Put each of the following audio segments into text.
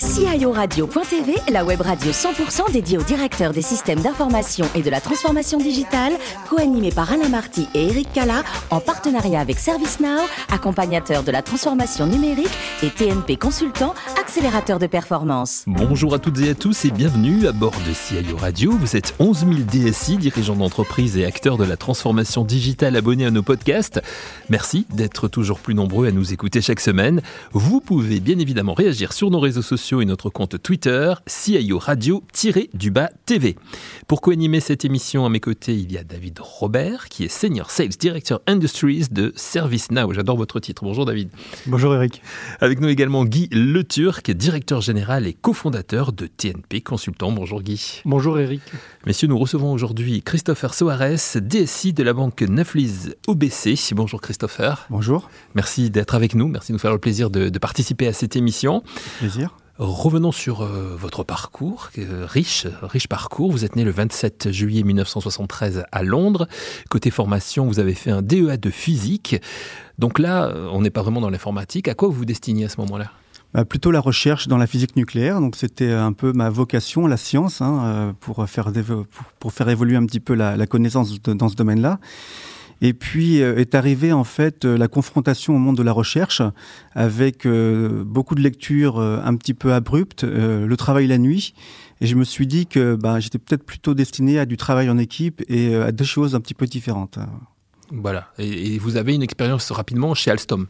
guys. CIORadio.tv, la web radio 100% dédiée aux directeurs des systèmes d'information et de la transformation digitale, co-animée par Alain Marty et Eric Cala, en partenariat avec ServiceNow, accompagnateur de la transformation numérique et TNP Consultant, accélérateur de performance. Bonjour à toutes et à tous et bienvenue à bord de CIO Radio. Vous êtes 11 000 DSI, dirigeants d'entreprise et acteurs de la transformation digitale abonnés à nos podcasts. Merci d'être toujours plus nombreux à nous écouter chaque semaine. Vous pouvez bien évidemment réagir sur nos réseaux sociaux et notre compte Twitter, CIO Radio-du-bas TV. Pour co-animer cette émission à mes côtés, il y a David Robert, qui est Senior Sales Director Industries de ServiceNow. J'adore votre titre. Bonjour David. Bonjour Eric. Avec nous également Guy Le Turc, directeur général et cofondateur de TNP Consultant. Bonjour Guy. Bonjour Eric. Messieurs, nous recevons aujourd'hui Christopher Soares, DSI de la banque Neuflis OBC. Bonjour Christopher. Bonjour. Merci d'être avec nous. Merci de nous faire le plaisir de, de participer à cette émission. Plaisir. Revenons sur euh, votre parcours, euh, riche, riche parcours. Vous êtes né le 27 juillet 1973 à Londres. Côté formation, vous avez fait un DEA de physique. Donc là, euh, on n'est pas vraiment dans l'informatique. À quoi vous vous destiniez à ce moment-là? Bah, plutôt la recherche dans la physique nucléaire. Donc c'était un peu ma vocation, la science, hein, pour, faire, pour, faire évoluer un petit peu la, connaissance dans ce domaine-là. Et puis euh, est arrivée en fait euh, la confrontation au monde de la recherche avec euh, beaucoup de lectures un petit peu abruptes, le travail la nuit. Et je me suis dit que bah, j'étais peut-être plutôt destiné à du travail en équipe et à des choses un petit peu différentes. Voilà. Et, vous avez une expérience rapidement chez Alstom.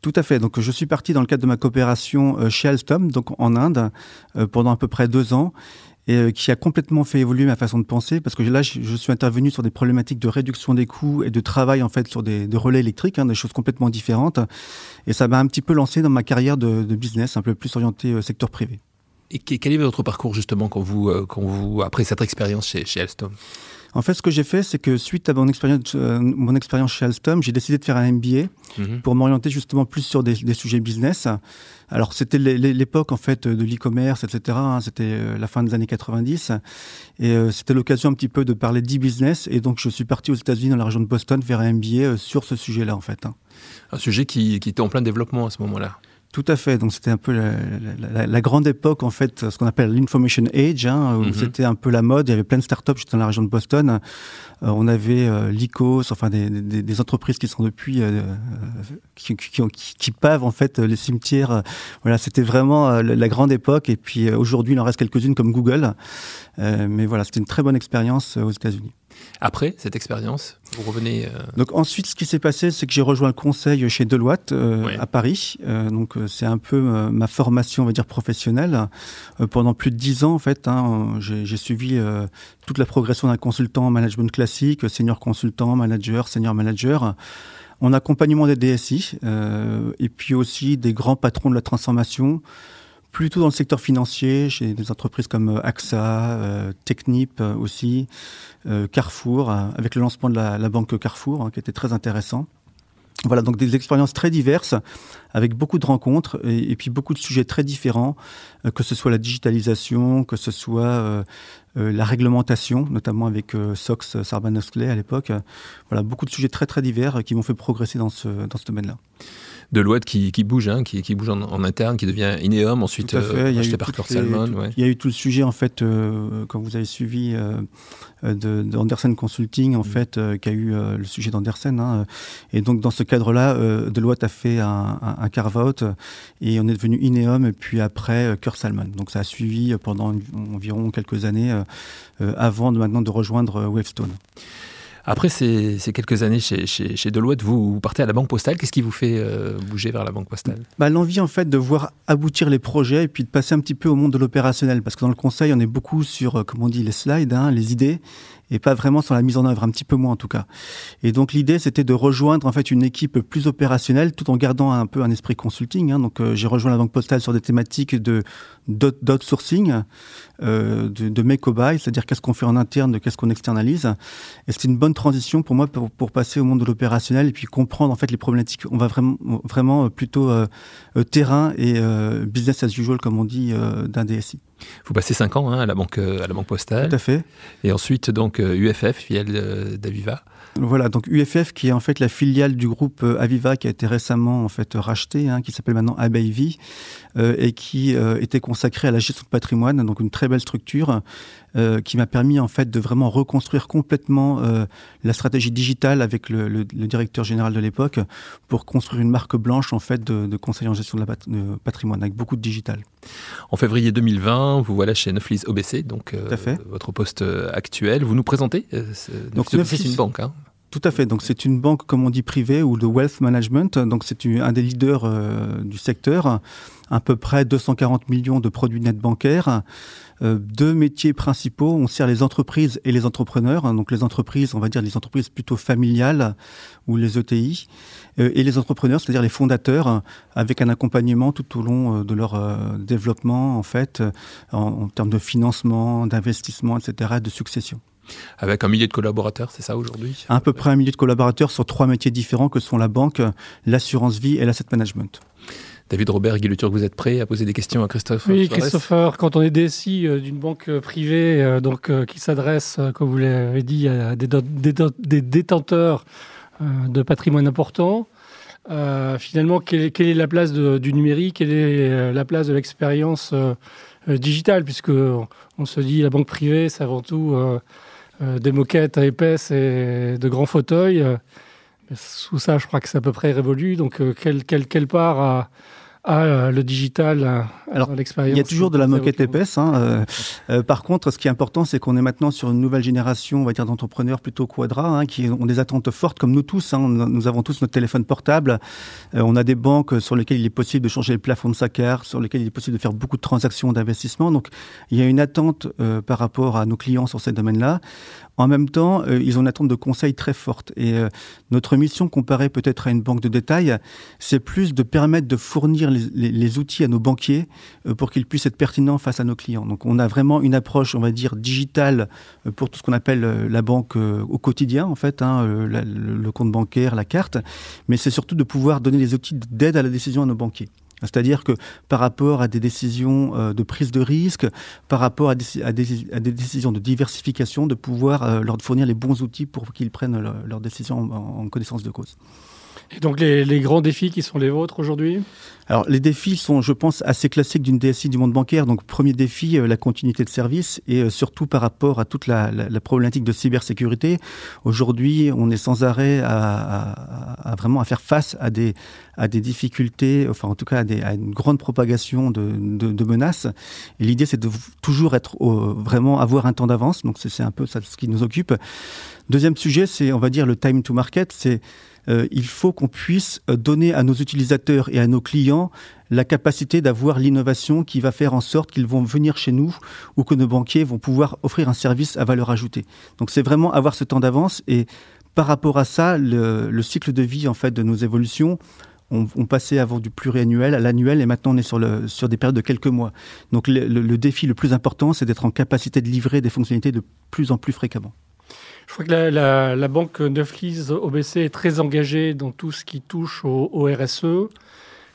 Tout à fait. Donc, je suis parti dans le cadre de ma coopération chez Alstom, donc en Inde, pendant à peu près deux ans et euh, qui a complètement fait évoluer ma façon de penser parce que là, je, suis intervenu sur des problématiques de réduction des coûts et de travail en fait sur des, relais électriques, hein, des choses complètement différentes. Et ça m'a un petit peu lancé dans ma carrière de, business, un peu plus orienté euh, secteur privé. Et quel est votre parcours justement quand vous, euh, quand vous après cette expérience chez, chez Alstom? En fait, ce que j'ai fait, c'est que suite à mon expérience, mon expérience chez Alstom, j'ai décidé de faire un MBA mhm. pour m'orienter justement plus sur des, des sujets business. Alors c'était l'époque en fait de l'e-commerce, etc. Hein, c'était euh, la fin des années 90 et euh, c'était l'occasion un petit peu de parler d'e-business et donc je suis parti aux États-Unis dans la région de Boston faire un MBA euh, sur ce sujet-là en fait. Hein. Un sujet qui, qui était en plein développement à ce moment-là. Tout à fait. Donc c'était un peu la, grande époque en fait, ce qu'on appelle l'information age, hein, où mhm. c'était un peu la mode. Il y avait plein de startups. J'étais dans la région de Boston. Euh, on avait euh, l'ICOS, enfin des, des, entreprises qui sont depuis euh, qui, qui, qui, pavent en fait les cimetières. Voilà, c'était vraiment la grande époque. Et puis aujourd'hui, il en reste quelques-unes comme Google. mais voilà, c'était une très bonne expérience aux États-Unis. Après cette expérience, vous revenez. Euh, donc ensuite, ce qui s'est passé, c'est que j'ai rejoint le conseil chez Deloitte euh, à Paris. Euh, donc c'est un peu ma formation, on va dire professionnelle. pendant plus de dix ans, en fait, hein, j'ai suivi toute la progression d'un consultant en management classique, senior consultant, manager, senior manager en accompagnement des DSI et puis aussi des grands patrons de la transformation plutôt dans le secteur financier, chez des entreprises comme euh, AXA, euh, Technip euh, aussi, Carrefour, avec le lancement de la, banque Carrefour, hein, qui était très intéressant. Voilà, donc des expériences très diverses, avec beaucoup de rencontres et, puis beaucoup de sujets très différents, que ce soit la digitalisation, que ce soit la réglementation, notamment avec SOX Sarbanes-Oxley à l'époque. Voilà, beaucoup de sujets très très divers qui m'ont fait progresser dans ce, dans ce domaine-là de qui, qui bouge, hein, qui, qui, bouge en, interne, qui devient Ineom, ensuite euh, acheté par Salmon. Il y a eu tout le sujet, en fait, euh, quand vous avez suivi euh, d'Andersen Consulting, en mm. fait, qui a eu le sujet d'Andersen. Hein, et donc, dans ce cadre-là, Deloitte a fait un, un, carve-out et on est devenu Ineom, et puis après, Salmon. Donc, ça a suivi pendant environ quelques années avant de, maintenant de rejoindre Wavestone. Après ces, quelques années chez, chez, Deloitte, vous, partez à la Banque Postale. Qu'est-ce qui vous fait euh, bouger vers la Banque Postale? Bah, L'envie en fait de voir aboutir les projets et puis de passer un petit peu au monde de l'opérationnel. Parce que dans le conseil, on est beaucoup sur, euh, comme on dit, les slides, hein, les idées et pas vraiment sur la mise en œuvre, un petit peu moins en tout cas. Et donc l'idée c'était de rejoindre en fait une équipe plus opérationnelle tout en gardant un peu un esprit consulting. Hein. Donc euh, j'ai rejoint la banque postale sur des thématiques de d'outsourcing, euh, de, de or buy, c'est-à-dire qu'est-ce qu'on fait en interne, qu'est-ce qu'on externalise. Et c'était une bonne transition pour moi pour, passer au monde de l'opérationnel et puis comprendre en fait les problématiques. On va vraiment vraiment plutôt euh, euh terrain et euh, business as usual comme on dit d'un DSI. Vous passez cinq ans hein, à la banque à la banque postale. Tout à fait. Et ensuite donc UFF, filiale d'Aviva. Voilà, donc UFF qui est en fait la filiale du groupe euh, Aviva qui a été récemment en fait racheté, hein, qui s'appelle maintenant Abayvi euh, et qui euh, était consacré à la gestion de patrimoine, donc une très belle structure euh, qui m'a permis en fait de vraiment reconstruire complètement euh, la stratégie digitale avec le, le, le directeur général de l'époque pour construire une marque blanche en fait de, de conseil en gestion de, la de patrimoine avec beaucoup de digital. En février 2020, vous voilà chez Neuflis OBC, donc votre poste actuel. Vous nous présentez Donc Neuflis, c'est une banque. Hein tout à fait. Donc c'est une banque, comme on dit, privée ou de wealth management. Donc c'est un des leaders euh, du secteur. À peu près 240 millions de produits nets bancaires. Euh, deux métiers principaux. On sert les entreprises et les entrepreneurs. Donc les entreprises, on va dire les entreprises plutôt familiales ou les ETI. Euh, et les entrepreneurs, c'est-à-dire les fondateurs, avec un accompagnement tout au long de leur développement, en fait, en termes de financement, d'investissement, etc., de succession. Avec un millier de collaborateurs, c'est ça aujourd'hui À peu près un millier de collaborateurs sur trois métiers différents que sont la banque, l'assurance vie et l'asset management. David Robert, Guy vous êtes prêt à poser des questions à Christophe Oui, Christopher, quand on est DSI d'une banque privée donc, qui s'adresse, comme vous l'avez dit, à des, des détenteurs de patrimoine important, euh, finalement, quelle, quelle, est la place de, du numérique? Quelle est la place de l'expérience euh, digitale? Puisque on se dit la banque privée, c'est avant tout euh, euh, des moquettes épaisses et de grands fauteuils. Sous ça, je crois que c'est à peu près révolu. Donc, quelle, quelle, part a, à le digital, alors l'expérience. Il y a toujours de la moquette épaisse. Hein, euh, euh, par contre, ce qui est important, c'est qu'on est maintenant sur une nouvelle génération, on va dire d'entrepreneurs plutôt quadra, hein, qui ont des attentes fortes, comme nous tous. Hein, nous avons tous notre téléphone portable. Euh, on a des banques sur lesquelles il est possible de changer le plafond de sa carte, sur lesquelles il est possible de faire beaucoup de transactions d'investissement. Donc, il y a une attente euh, par rapport à nos clients sur ces domaines-là. En même temps, euh, ils ont une attente de conseils très forte. Et euh, notre mission, comparée peut-être à une banque de détail, c'est plus de permettre de fournir les, outils à nos banquiers euh, pour qu'ils puissent être pertinents face à nos clients. Donc on a vraiment une approche, on va dire, digitale pour tout ce qu'on appelle la banque au quotidien, en fait, hein, le, compte bancaire, la carte. Mais c'est surtout de pouvoir donner les outils d'aide à la décision à nos banquiers. C'est-à-dire que par rapport à des décisions euh, de prise de risque, par rapport à des, décisions de diversification, de pouvoir euh, leur fournir les bons outils pour qu'ils prennent leurs leur décisions en connaissance de cause. Et donc les, les, grands défis qui sont les vôtres aujourd'hui? Alors les défis sont, je pense, assez classiques d'une DSI du monde bancaire. Donc premier défi, euh, la continuité de service et euh, surtout par rapport à toute la, la, problématique de cybersécurité. Aujourd'hui, on est sans arrêt à, à, à, vraiment à faire face à des, à des difficultés, enfin en tout cas à, des, à une grande propagation de, de, de menaces. Et l'idée, c'est de toujours être au, vraiment avoir un temps d'avance. Donc c'est un peu ça ce qui nous occupe. Deuxième sujet, c'est on va dire le time to market. C'est euh, il faut qu'on puisse euh, donner à nos utilisateurs et à nos clients la capacité d'avoir l'innovation qui va faire en sorte qu'ils vont venir chez nous ou que nos banquiers vont pouvoir offrir un service à valeur ajoutée. Donc c'est vraiment avoir ce temps d'avance et par rapport à ça, le, le, cycle de vie en fait de nos évolutions, on, passait avant du pluriannuel à l'annuel et maintenant on est sur, des périodes de quelques mois. Donc le défi le plus important, c'est d'être en capacité de livrer des fonctionnalités de plus en plus fréquemment. Je crois que la, la, banque Neuflis OBC est très engagée dans tout ce qui touche au, au RSE.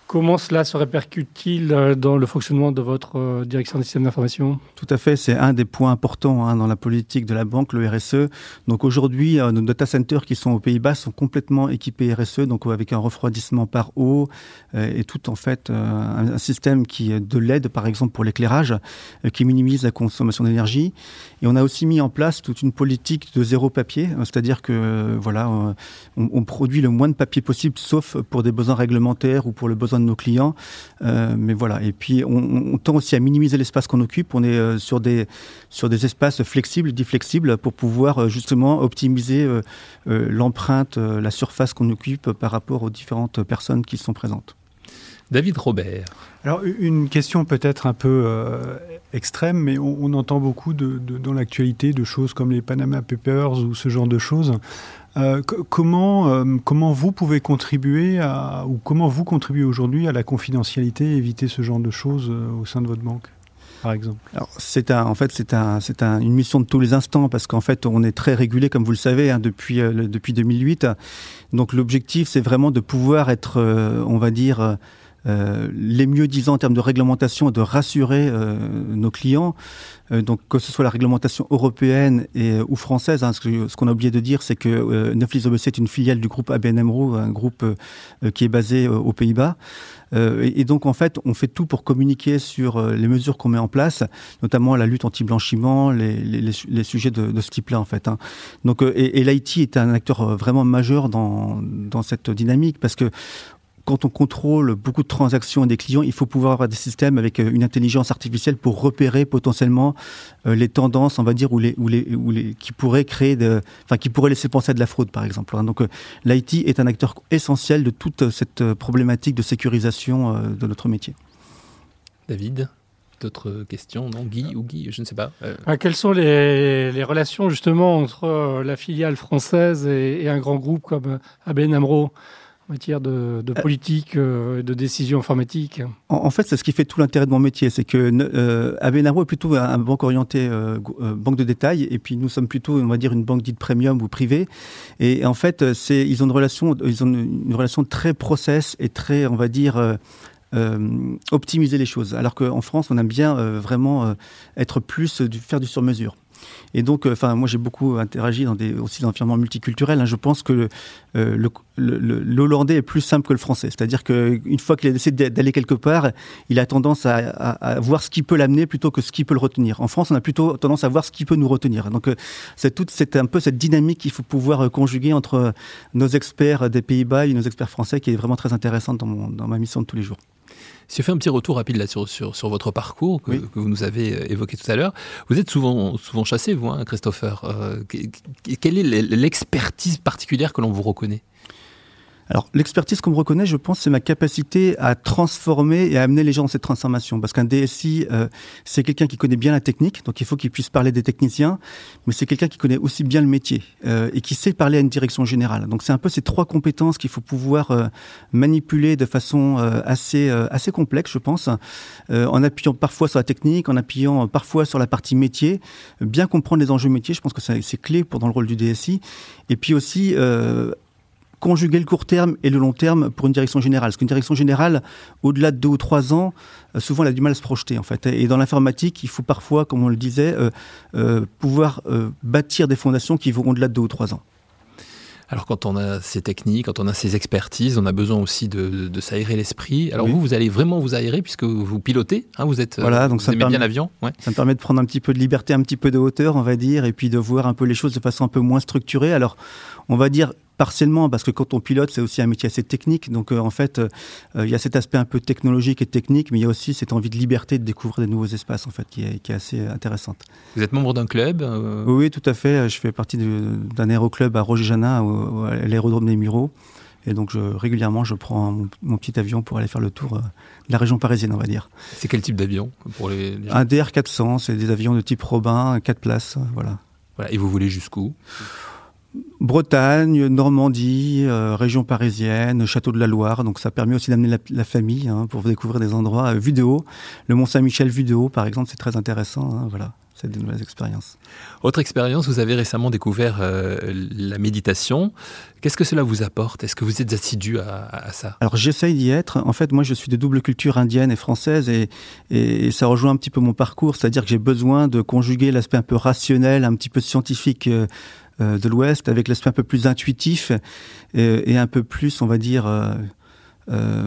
Comment cela se répercute-t-il euh, dans le fonctionnement de votre euh, direction des systèmes d'information? Tout à fait, c'est un des points importants hein, dans la politique de la banque, le RSE. Donc aujourd'hui, euh, nos data centers qui sont aux Pays-Bas sont complètement équipés RSE, donc avec un refroidissement par eau et tout en fait un, système qui de l'aide, par exemple pour l'éclairage, qui minimise la consommation d'énergie. Et on a aussi mis en place toute une politique de zéro papier, c'est-à-dire que voilà, on, produit le moins de papier possible, sauf pour des besoins réglementaires ou pour le besoin de nos clients. Euh, mais voilà. Et puis, on, on tend aussi à minimiser l'espace qu'on occupe. On est euh, sur des, sur des espaces flexibles, dit flexibles, pour pouvoir euh, justement optimiser euh, euh l'empreinte, la surface qu'on occupe par rapport aux différentes personnes qui sont présentes. David Robert. Alors, une question peut-être un peu euh, extrême, mais on, entend beaucoup dans l'actualité de choses comme les Panama Papers ou ce genre de choses. Euh, comment, euh, comment vous pouvez contribuer à, ou comment vous contribuez aujourd'hui à la confidentialité et éviter ce genre de choses euh, au sein de votre banque par exemple? C'est en fait c'est un, un, une mission de tous les instants parce qu'en fait on est très régulé comme vous le savez hein, depuis depuis 2008. Donc l'objectif c'est vraiment de pouvoir être, on va dire, les mieux disant en termes de réglementation, de rassurer nos clients. donc que ce soit la réglementation européenne et, ou française, hein, ce qu'on a oublié de dire, c'est que euh, Neuflis OBC est une filiale du groupe ABN AMRO, un groupe qui est basé aux Pays-Bas. Euh, et, donc, en fait, on fait tout pour communiquer sur euh, les mesures qu'on met en place, notamment la lutte anti-blanchiment, les, sujets de, ce type-là, en fait. Hein. Donc, euh, et, et l'IT est un acteur vraiment majeur dans, dans cette dynamique parce que quand on contrôle beaucoup de transactions des clients, il faut pouvoir avoir des systèmes avec euh, une intelligence artificielle pour repérer potentiellement euh, les tendances, on va dire, ou les, ou les, ou les, qui pourraient créer de, enfin, qui pourraient laisser penser à de la fraude, par exemple. Hein. Donc, euh, l'IT est un acteur essentiel de toute cette problématique de sécurisation de notre métier. David D'autres questions? Non Guy ou Guy Je ne sais pas. Ah, quelles sont les, les, relations justement entre la filiale française et, et un grand groupe comme ABN AMRO? En matière de, de euh, politique, euh, de décision informatique en, fait, c'est ce qui fait tout l'intérêt de mon métier. C'est que euh, est plutôt un, banque orientée euh, banque de détail, et puis nous sommes plutôt, on va dire, une banque dite premium ou privée. Et, en fait, c'est ils ont une relation, ils ont une relation très process et très, on va dire. optimiser les choses. Alors qu'en France, on aime bien vraiment être plus, du, faire du sur-mesure. Et donc, euh, enfin, moi, j'ai beaucoup interagi dans des aussi dans l'environnement multiculturel. Hein. Je pense que euh, l'hollandais est plus simple que le français. C'est-à-dire qu'une fois qu'il a décidé d'aller quelque part, il a tendance à, voir ce qui peut l'amener plutôt que ce qui peut le retenir. En France, on a plutôt tendance à voir ce qui peut nous retenir. Donc, euh, c'est toute c'est un peu cette dynamique qu'il faut pouvoir conjuguer entre nos experts des Pays-Bas et nos experts français, qui est vraiment très intéressante dans, dans ma mission de tous les jours. Si je fais un petit retour rapide là sur, sur, sur votre parcours que, que, vous nous avez euh, évoqué tout à l'heure, vous êtes souvent, souvent chassé, vous, hein, Christopher. Euh, quelle est l'expertise particulière que l'on vous reconnaît? Alors, l'expertise qu'on me reconnaît, je pense, c'est ma capacité à transformer et à amener les gens dans cette transformation. Parce qu'un DSI, euh, c'est quelqu'un qui connaît bien la technique, donc il faut qu'il puisse parler des techniciens, mais c'est quelqu'un qui connaît aussi bien le métier euh, et qui sait parler à une direction générale. Donc, c'est un peu ces trois compétences qu'il faut pouvoir euh, manipuler de façon assez assez complexe, je pense, en appuyant parfois sur la technique, en appuyant parfois sur la partie métier, bien comprendre les enjeux métiers. Je pense que c'est clé pour dans le rôle du DSI. Et puis aussi conjuguer le court terme et le long terme pour une direction générale. Parce qu'une direction générale, au-delà de deux ou trois ans, euh, souvent elle a du mal à se projeter en fait. Et dans l'informatique, il faut parfois, comme on le disait, euh, euh, pouvoir bâtir des fondations qui vont au-delà de deux ou trois ans. Alors quand on a ces techniques, quand on a ces expertises, on a besoin aussi de, de, s'aérer l'esprit. Alors vous, vous allez vraiment vous aérer puisque vous pilotez, hein, vous êtes, voilà, donc ça aimez bien l'avion. Ouais. Ça me permet de prendre un petit peu de liberté, un petit peu de hauteur, on va dire, et puis de voir un peu les choses de façon un peu moins structurée. Alors on va dire partiellement parce que quand on pilote, c'est aussi un métier assez technique. Donc euh, en fait, euh, il y a cet aspect un peu technologique et technique, mais il y a aussi cette envie de liberté de découvrir des nouveaux espaces en fait, qui est, qui est assez intéressante. Vous êtes membre d'un club euh oui, tout à fait. Je fais partie d'un aéroclub à Roger-Janin, à l'aérodrome des Mureaux. Et donc je, régulièrement, je prends mon, petit avion pour aller faire le tour de la région parisienne, on va dire. C'est quel type d'avion pour les, Un DR400, c'est des avions de type Robin, 4 places, voilà. Voilà. Et vous voulez jusqu'où? Bretagne, Normandie, euh, région parisienne, Château de la Loire. Donc ça permet aussi d'amener la, famille hein, pour découvrir des endroits euh, vidéo. Le Mont Saint-Michel vidéo, par exemple, c'est très intéressant. Hein, voilà. C'est de nouvelles expériences. Autre expérience, vous avez récemment découvert euh, la méditation. Qu'est-ce que cela vous apporte? Est-ce que vous êtes assidu à, ça? Alors j'essaye d'y être. En fait, moi je suis de double culture indienne et française et, et ça rejoint un petit peu mon parcours, c'est-à-dire que j'ai besoin de conjuguer l'aspect un peu rationnel, un petit peu scientifique. Euh, de l'Ouest, avec l'aspect un peu plus intuitif et, un peu plus, on va dire, euh, euh,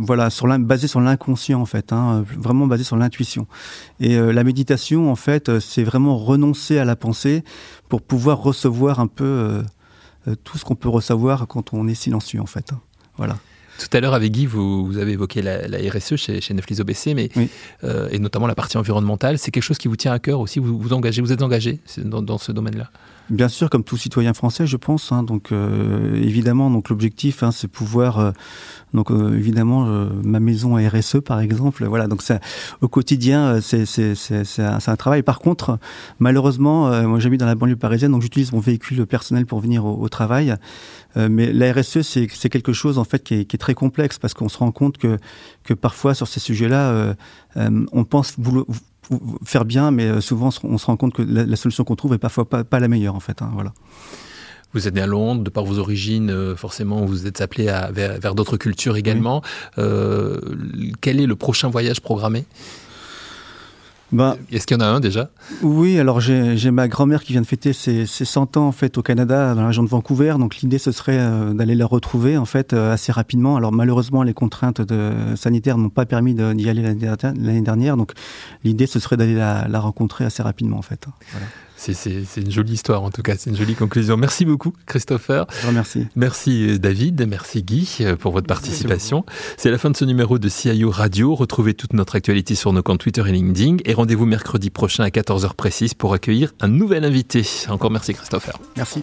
voilà, sur basé sur l'inconscient en fait, hein, vraiment basé sur l'intuition. Et la méditation, en fait, c'est vraiment renoncer à la pensée pour pouvoir recevoir un peu tout ce qu'on peut recevoir quand on est silencieux en fait. Voilà. Tout à l'heure, avec Guy, vous, avez évoqué la, RSE chez, chez Netflix OBC, mais, et notamment la partie environnementale. C'est quelque chose qui vous tient à cœur aussi? Vous vous engagez, vous êtes engagé dans, dans ce domaine-là? Bien sûr, comme tout citoyen français, je pense. Hein, donc, euh, évidemment, donc l'objectif, hein, c'est pouvoir, euh, donc euh, évidemment, ma maison à RSE, par exemple. Voilà, donc ça, au quotidien, c'est c'est un, un, travail. Par contre, malheureusement, moi j'habite dans la banlieue parisienne, donc j'utilise mon véhicule personnel pour venir au, travail. mais la RSE, c'est c'est quelque chose en fait qui est, qui est très complexe parce qu'on se rend compte que que parfois sur ces sujets-là, on pense faire bien, mais euh, souvent on se rend compte que la, solution qu'on trouve est parfois pas, pas, la meilleure en fait. Hein, voilà. Vous êtes né à Londres, de par vos origines, forcément, vous êtes appelé à, vers, d'autres cultures également. quel est le prochain voyage programmé? Bah, Est-ce qu'il y en a un déjà? Oui, alors j'ai ma grand-mère qui vient de fêter ses, 100 ans en fait au Canada, dans la région de Vancouver. Donc l'idée ce serait euh, d'aller la retrouver en fait euh, assez rapidement. Alors malheureusement les contraintes de, sanitaires n'ont pas permis d'y aller l'année dernière. Donc l'idée ce serait d'aller la, la, rencontrer assez rapidement en fait. Voilà. C'est une jolie histoire en tout cas, c'est une jolie conclusion. Merci beaucoup Christopher. Je remercie. Merci euh, David, merci Guy euh, pour votre participation. C'est la fin de ce numéro de CIO Radio. Retrouvez toute notre actualité sur nos comptes Twitter et LinkedIn et rendez-vous mercredi prochain à 14h précise pour accueillir un nouvel invité. Encore merci Christopher. Merci.